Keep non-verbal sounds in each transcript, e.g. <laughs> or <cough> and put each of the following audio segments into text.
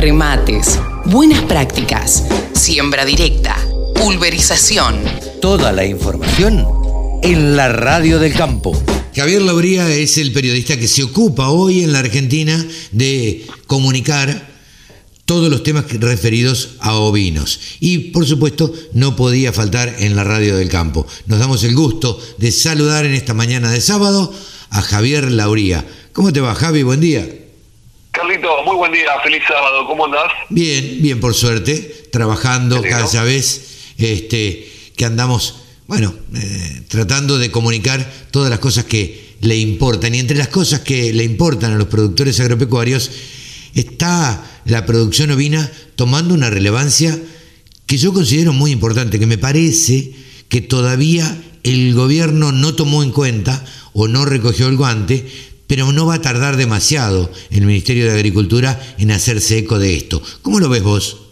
remates, buenas prácticas, siembra directa, pulverización. Toda la información en la radio del campo. Javier Lauría es el periodista que se ocupa hoy en la Argentina de comunicar todos los temas referidos a ovinos. Y por supuesto no podía faltar en la radio del campo. Nos damos el gusto de saludar en esta mañana de sábado a Javier Lauría. ¿Cómo te va Javi? Buen día. Muy buen día, feliz sábado, ¿cómo andás? Bien, bien por suerte, trabajando cada vez este, que andamos, bueno, eh, tratando de comunicar todas las cosas que le importan. Y entre las cosas que le importan a los productores agropecuarios está la producción ovina tomando una relevancia que yo considero muy importante, que me parece que todavía el gobierno no tomó en cuenta o no recogió el guante pero no va a tardar demasiado el Ministerio de Agricultura en hacerse eco de esto. ¿Cómo lo ves vos?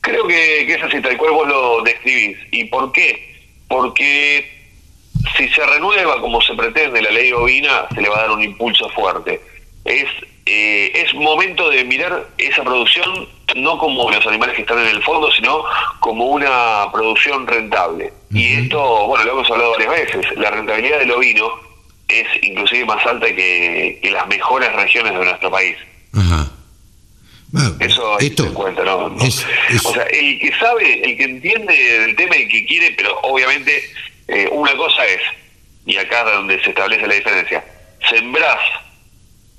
Creo que, es así, tal cual vos lo describís. ¿Y por qué? Porque si se renueva como se pretende la ley ovina, se le va a dar un impulso fuerte. Es, eh, es momento de mirar esa producción no como los animales que están en el fondo, sino como una producción rentable. Y esto, bueno, lo hemos hablado varias veces, la rentabilidad del ovino es inclusive más alta que, las mejores regiones de nuestro país. Ajá. Eso esto se cuenta, ¿no? O sea, el que sabe, el que entiende del tema y que quiere, pero obviamente eh, una cosa es, y acá es donde se establece la diferencia, sembrás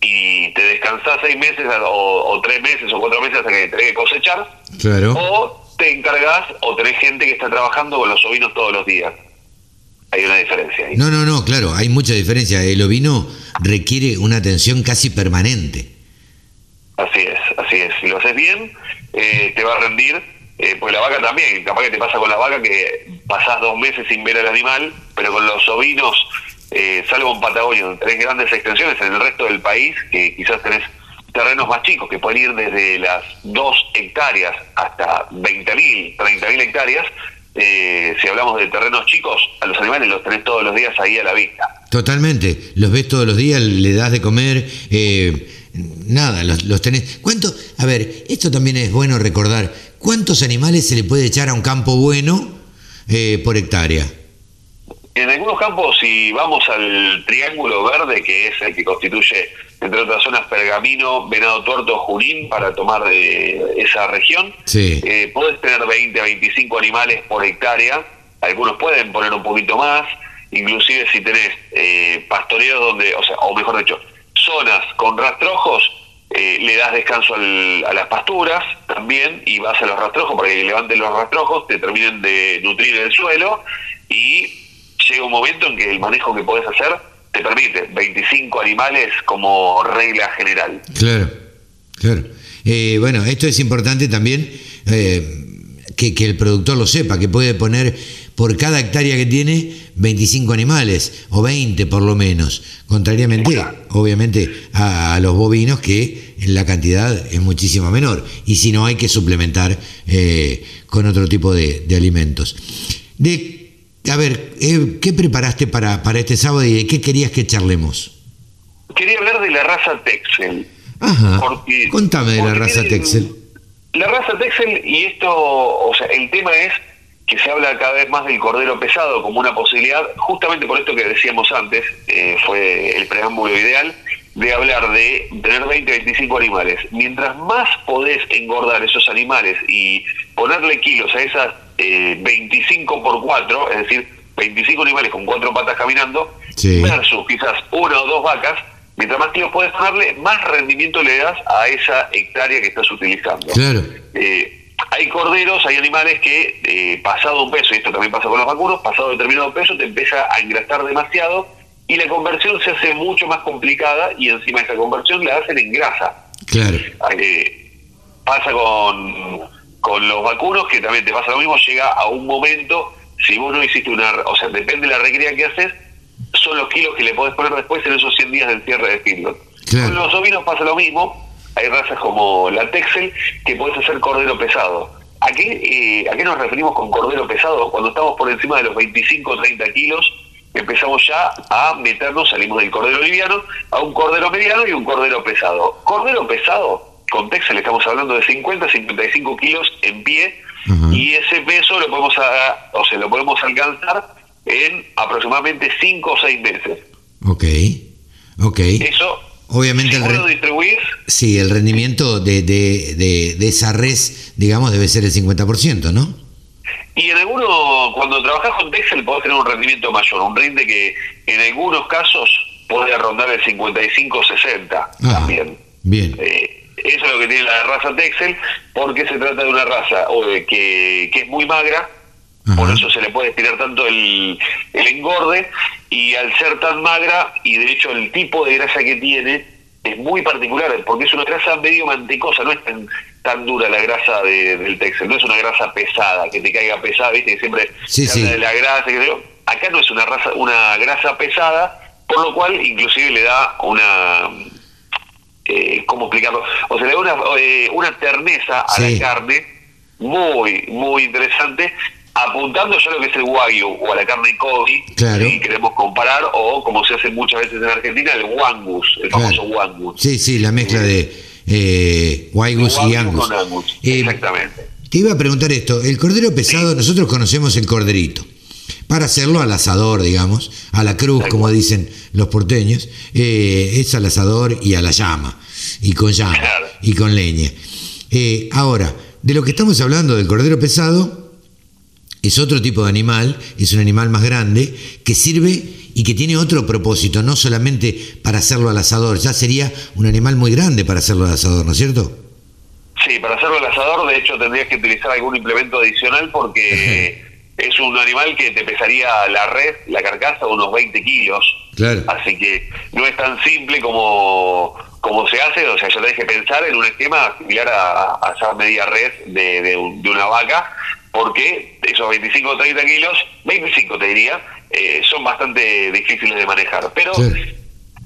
y te descansás seis meses o, tres meses o cuatro meses hasta que tenés que cosechar, claro. o te encargas o tenés gente que está trabajando con los ovinos todos los días hay una diferencia ahí. No, no, no, claro, hay mucha diferencia. El ovino requiere una atención casi permanente. Así es, así es. Si lo haces bien, eh, te va a rendir. Eh, pues la vaca también, capaz que te pasa con la vaca que pasás dos meses sin ver al animal, pero con los ovinos, eh, salvo en Patagonia, tenés grandes extensiones, en el resto del país, que quizás tenés terrenos más chicos, que pueden ir desde las dos hectáreas hasta 20.000, 30.000 hectáreas, eh, si hablamos de terrenos chicos, a los animales los tenés todos los días ahí a la vista. Totalmente, los ves todos los días, le das de comer, eh, nada, los, tenés. ¿Cuánto? A ver, esto también es bueno recordar, ¿cuántos animales se le puede echar a un campo bueno eh, por hectárea? En algunos campos, si vamos al triángulo verde, que es el que constituye, entre otras zonas, Pergamino, Venado Tuerto, Junín, para tomar de esa región, eh, puedes tener 20 a 25 animales por hectárea. Algunos pueden poner un poquito más, inclusive si tenés eh, pastoreos donde, o sea, o mejor dicho, zonas con rastrojos, eh, le das descanso a las pasturas también y vas a los rastrojos para que levanten los rastrojos, te terminen de nutrir el suelo y llega un momento en que el manejo que podés hacer te permite 25 animales como regla general. Claro, claro. Eh, bueno, esto es importante también eh, que, el productor lo sepa, que puede poner por cada hectárea que tiene 25 animales, o 20 por lo menos, contrariamente, obviamente, a, los bovinos, que la cantidad es muchísimo menor, y si no hay que suplementar eh, con otro tipo de, de alimentos. De a ver, eh, ¿qué preparaste para, para este sábado y de qué querías que charlemos? Quería hablar de la raza Texel. Ajá. Contame de la raza Texel. La raza Texel, y esto, o sea, el tema es que se habla cada vez más del cordero pesado como una posibilidad, justamente por esto que decíamos antes, eh, fue el preámbulo ideal, de hablar de tener 20, 25 animales. Mientras más podés engordar esos animales y ponerle kilos a esas 25 eh, por 4, es decir, 25 animales con cuatro patas caminando, versus quizás una o dos vacas, mientras más kilos puedes ponerle, más rendimiento le das a esa hectárea que estás utilizando. Claro. Eh, hay corderos, hay animales que eh, pasado un peso, y esto también pasa con los vacunos, pasado determinado peso te empieza a engrasar demasiado y la conversión se hace mucho más complicada y encima esa conversión la hacen en grasa. Claro. pasa con con los vacunos, que también te pasa lo mismo, llega a un momento, si vos no hiciste una, o sea, depende de la recría que haces, son los kilos que le podés poner después en esos 100 días del cierre de feedlot. Con los ovinos pasa lo mismo, hay razas como la Texel que podés hacer cordero pesado. ¿A qué, eh, ¿A qué nos referimos con cordero pesado? Cuando estamos por encima de los 25 o 30 kilos, empezamos ya a meternos, salimos del cordero liviano a un cordero mediano y un cordero pesado. Cordero pesado con Texel estamos hablando de 50 55 kilos en pie y ese peso lo podemos o sea, lo podemos alcanzar en aproximadamente 5 o 6 meses. Ok, ok. Eso, Obviamente si el, lo distribuís, sí, el rendimiento de, de, de, de, esa res, digamos, debe ser el 50%, ¿no? Y en algunos, cuando trabajas con Texel podés tener un rendimiento mayor, un rinde que en algunos casos puede rondar el 55-60 también. Bien. Eh, eso es lo que tiene la raza Texel, porque se trata de una raza que, que es muy magra, por eso se le puede estirar tanto el, el engorde, y al ser tan magra, y de hecho el tipo de grasa que tiene, es muy particular, porque es una grasa medio mantecosa, no es tan, tan dura la grasa del Texel, no es una grasa pesada, que te caiga pesada, viste que siempre sí, sí. de la grasa, que acá no es una raza, una grasa pesada, por lo cual inclusive le da una eh, ¿cómo explicarlo? O sea, le da una, eh, una terneza a Sí. la carne muy, muy interesante, apuntando ya a lo que es el wagyu o a la carne Kobe, Claro. si queremos comparar, o como se hace muchas veces en Argentina, el wangus, el famoso Claro. wangus. Sí, sí, la mezcla de eh, Wagyu y Angus. con Angus, Eh, exactamente. Te iba a preguntar esto, el cordero pesado, nosotros conocemos el corderito. Para hacerlo al asador, digamos, a la cruz, como dicen los porteños, eh, es al asador y a la llama, y con llama, y con leña. Eh, ahora, de lo que estamos hablando del cordero pesado, es otro tipo de animal, es un animal más grande, que sirve y que tiene otro propósito, no solamente para hacerlo al asador, ya sería un animal muy grande para hacerlo al asador, ¿no es cierto? Sí, para hacerlo al asador, de hecho, tendrías que utilizar algún implemento adicional porque <laughs> es un animal que te pesaría la red, la carcasa, unos 20 kilos. Claro. Así que no es tan simple como, como se hace, o sea, ya tenés que pensar en un esquema similar a, a hacer media red de, de un- de una vaca, porque esos 25 o 30 kilos, 25 te diría, eh, son bastante difíciles de manejar. Pero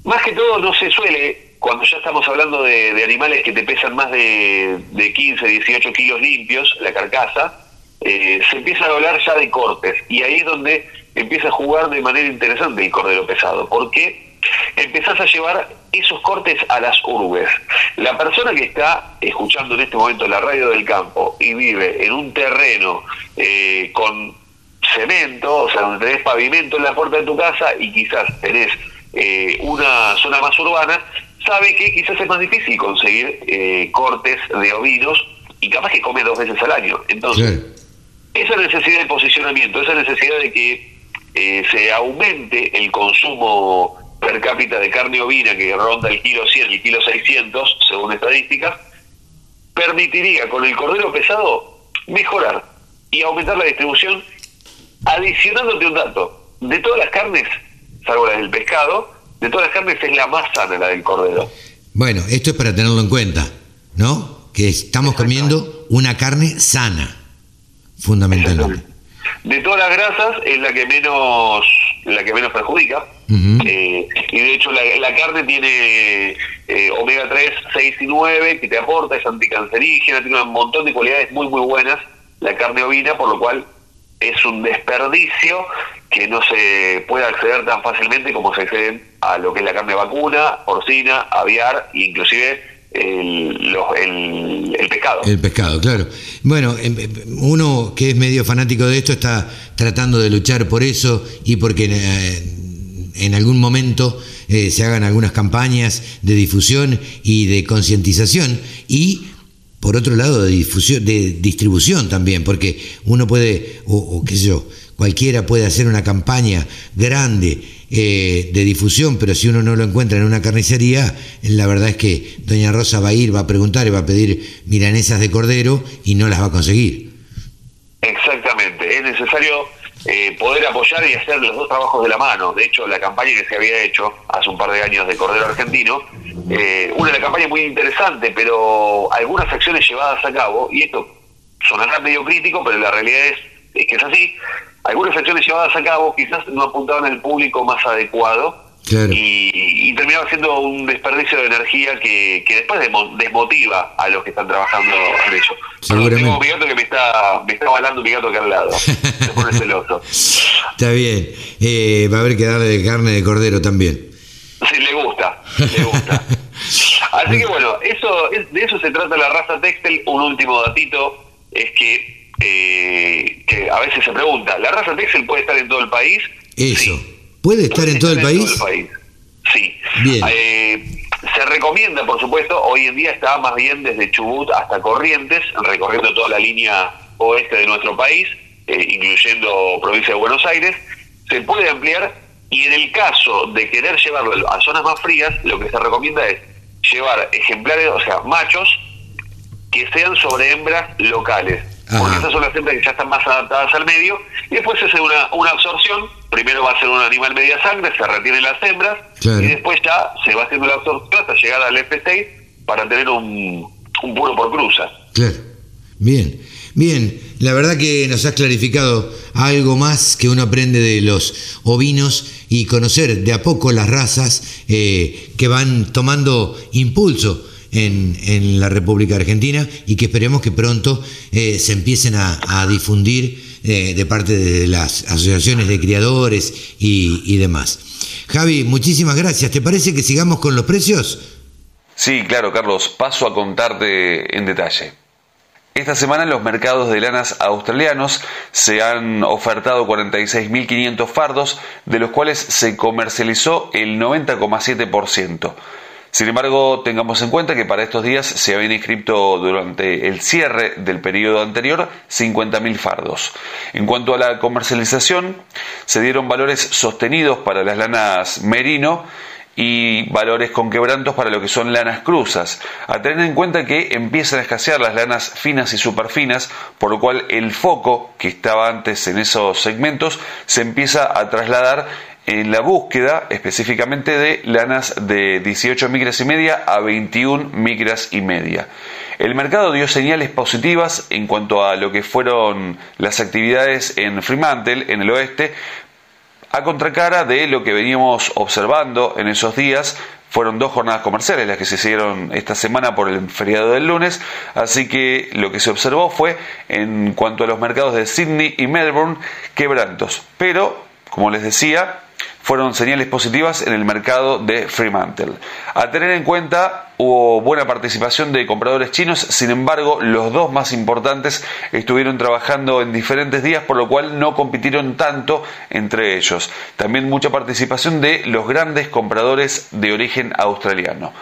más que todo no se suele, cuando ya estamos hablando de, de animales que te pesan más de, de 15, 18 kilos limpios, la carcasa, eh, se empieza a hablar ya de cortes. Y ahí es donde empieza a jugar de manera interesante el cordero pesado, porque empezás a llevar esos cortes a las urbes. La persona que está escuchando en este momento la radio del campo y vive en un terreno eh, con cemento, o sea, donde tenés pavimento en la puerta de tu casa y quizás tenés eh, una zona más urbana, sabe que quizás es más difícil conseguir eh, cortes de ovinos y capaz que come dos veces al año. Entonces, Claro. Esa necesidad de posicionamiento, esa necesidad de que eh, se aumente el consumo per cápita de carne ovina que ronda el kilo 100, el kilo 600, según estadísticas, permitiría con el cordero pesado mejorar y aumentar la distribución, adicionándote un dato, de todas las carnes, salvo las del pescado, de todas las carnes es la más sana la del cordero. Bueno, esto es para tenerlo en cuenta, ¿no? Que estamos comiendo una carne sana, fundamentalmente. De todas las grasas es la que menos la que menos perjudica. Eh, y de hecho la, la carne tiene eh, omega 3, 6 y 9 que te aporta, es anticancerígena, tiene un montón de cualidades muy muy buenas la carne ovina, por lo cual es un desperdicio que no se puede acceder tan fácilmente como se accede a lo que es la carne vacuna, porcina, aviar e inclusive el, el, el pescado. El pescado, claro. Bueno, em, em, uno que es medio fanático de esto está tratando de luchar por eso y porque eh, en algún momento eh, se hagan algunas campañas de difusión y de concientización y por otro lado de difusión, de distribución también, porque uno puede, o, o qué sé yo, cualquiera puede hacer una campaña grande eh, de difusión, pero si uno no lo encuentra en una carnicería, la verdad es que Doña Rosa va a ir, va a preguntar y va a pedir milanesas de cordero y no las va a conseguir. Exactamente, es necesario eh, poder apoyar y hacer los dos trabajos de la mano. De hecho, la campaña que se había hecho hace un par de años de Cordero Argentino, eh, una de la campaña muy interesante, pero algunas acciones llevadas a cabo, y esto sonará medio crítico, pero la realidad es, es que es así, algunas acciones llevadas a cabo quizás no apuntaban al público más adecuado Claro. y, y terminaba siendo un desperdicio de energía que, que después desmotiva a los que están trabajando en ello. Seguramente. tengo mi gato que me está, me está balando mi gato acá al lado. <laughs> Se pone celoso. Está bien, eh, va a haber que darle carne de cordero también. Sí, le gusta, le gusta. <laughs> Así que bueno, eso de eso se trata la raza textil. Un último datito es que, eh, que a veces se pregunta, ¿la raza textil puede estar en todo el país? Eso. ¿Puede estar en todo el país? Sí. Eh, se recomienda, por supuesto, hoy en día está más bien desde Chubut hasta Corrientes, recorriendo toda la línea oeste de nuestro país, eh, incluyendo provincia de Buenos Aires. Se puede ampliar y en el caso de querer llevarlo a zonas más frías, lo que se recomienda es llevar ejemplares, o sea, machos, que sean sobre hembras locales. Porque esas son las hembras que ya están más adaptadas al medio. Y después se hace una, una absorción. Primero va a ser un animal media sangre, se retienen las hembras. Y después ya se va haciendo la absorción hasta llegar al F6 para tener un, un puro por cruza. Claro. Bien. Bien, la verdad que nos has clarificado algo más que uno aprende de los ovinos y conocer de a poco las razas eh, que van tomando impulso en, la República Argentina y que esperemos que pronto eh, se empiecen a, difundir eh, de parte de las asociaciones de criadores y, y demás. Javi, muchísimas gracias. ¿Te parece que sigamos con los precios? Sí, claro, Carlos. Paso a contarte en detalle. Esta semana en los mercados de lanas australianos se han ofertado 46.500 fardos, de los cuales se comercializó el 90,7%. Sin embargo, tengamos en cuenta que para estos días se habían inscrito durante el cierre del periodo anterior 50.000 fardos. En cuanto a la comercialización, se dieron valores sostenidos para las lanas merino y valores con quebrantos para lo que son lanas cruzas. A tener en cuenta que empiezan a escasear las lanas finas y superfinas, por lo cual el foco que estaba antes en esos segmentos se empieza a trasladar en la búsqueda específicamente de lanas de 18 micras y media a 21 micras y media. El mercado dio señales positivas en cuanto a lo que fueron las actividades en Fremantle, en el oeste, a contracara de lo que veníamos observando en esos días. Fueron dos jornadas comerciales las que se hicieron esta semana por el feriado del lunes, así que lo que se observó fue, en cuanto a los mercados de Sydney y Melbourne, quebrantos. Pero, como les decía, fueron señales positivas en el mercado de Fremantle. A tener en cuenta, hubo buena participación de compradores chinos, sin embargo, los dos más importantes estuvieron trabajando en diferentes días, por lo cual no compitieron tanto entre ellos. También mucha participación de los grandes compradores de origen australiano.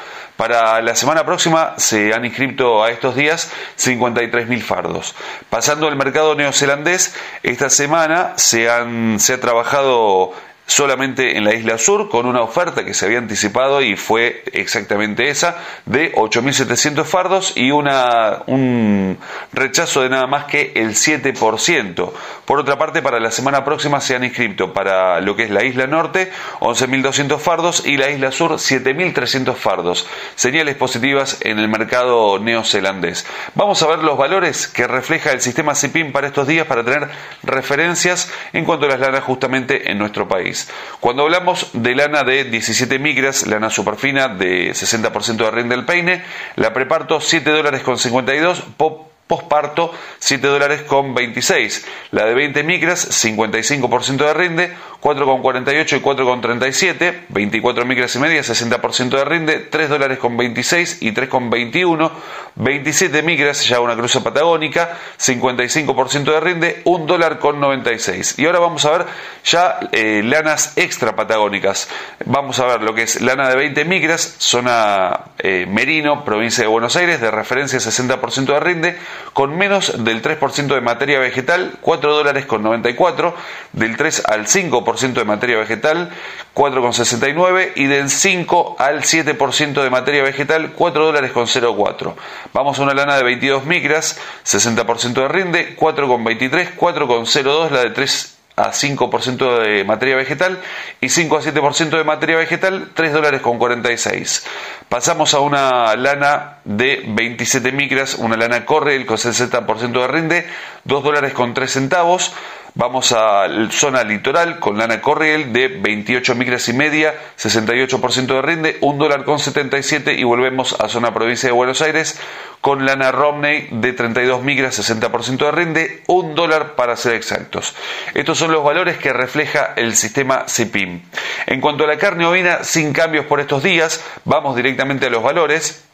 Para la semana próxima se han inscrito a estos días 53.000 fardos. Pasando al mercado neozelandés, esta semana se, han, se ha trabajado solamente en la isla sur con una oferta que se había anticipado y fue exactamente esa de 8.700 fardos y una, un rechazo de nada más que el 7%. Por otra parte, para la semana próxima se han inscrito para lo que es la isla norte 11.200 fardos y la isla sur 7.300 fardos. Señales positivas en el mercado neozelandés. Vamos a ver los valores que refleja el sistema CIPIM para estos días para tener referencias en cuanto a las lanas justamente en nuestro país. Cuando hablamos de lana de 17 micras, lana superfina de 60% de rinde del peine, la preparto 7 dólares con 52, pop posparto 7 dólares con 26. La de 20 micras 55% de rinde, 4,48 y 4,37. 24 micras y media 60% de rinde, 3 dólares con 26 y 3,21. 27 micras ya una cruza patagónica, 55% de rinde, 1 dólar con 96. Y ahora vamos a ver ya eh, lanas extra patagónicas. Vamos a ver lo que es lana de 20 micras, zona eh, Merino, provincia de Buenos Aires, de referencia 60% de rinde, con menos del 3% de materia vegetal, 4 dólares con 94, del 3 al 5% de materia vegetal, 4,69 y del 5 al 7% de materia vegetal, 4 dólares con 04. Vamos a una lana de 22 micras, 60% de rinde, 4,23, 4,02 la de 3 a 5% de materia vegetal y 5 a 7% de materia vegetal, 3 dólares con 46. Pasamos a una lana de 27 micras, una lana corre con 60% de rinde, 2 dólares con 3 centavos. Vamos a zona litoral con lana Corriel de 28 micras y media, 68% de rinde, 1 dólar con 77 y volvemos a zona provincia de Buenos Aires con lana Romney de 32 micras, 60% de rinde, un dólar para ser exactos. Estos son los valores que refleja el sistema CIPIM. En cuanto a la carne ovina, sin cambios por estos días, vamos directamente a los valores.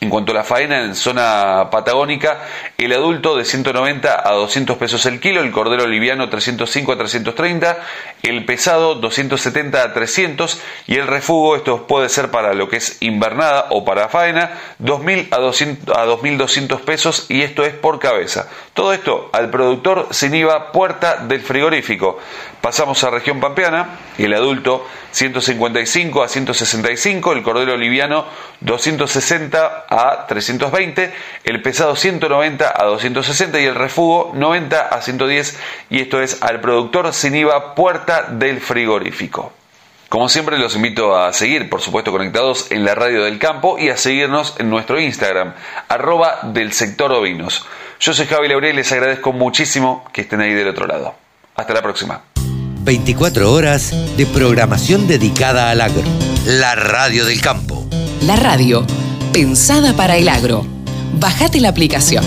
En cuanto a la faena en zona patagónica, el adulto de 190 a 200 pesos el kilo, el cordero liviano 305 a 330, el pesado 270 a 300 y el refugo, esto puede ser para lo que es invernada o para faena, 2000 a, 200, a 2200 pesos y esto es por cabeza. Todo esto al productor sin IVA puerta del frigorífico. Pasamos a región pampeana, el adulto 155 a 165, el cordero liviano 260 a 320, el pesado 190 a 260 y el refugo 90 a 110 y esto es al productor sin IVA puerta del frigorífico. Como siempre los invito a seguir, por supuesto, conectados en la radio del campo y a seguirnos en nuestro Instagram, arroba del sector ovinos. Yo soy Javi Laurel y les agradezco muchísimo que estén ahí del otro lado. Hasta la próxima. 24 horas de programación dedicada al agro. La radio del campo. La radio, pensada para el agro. Bajate la aplicación.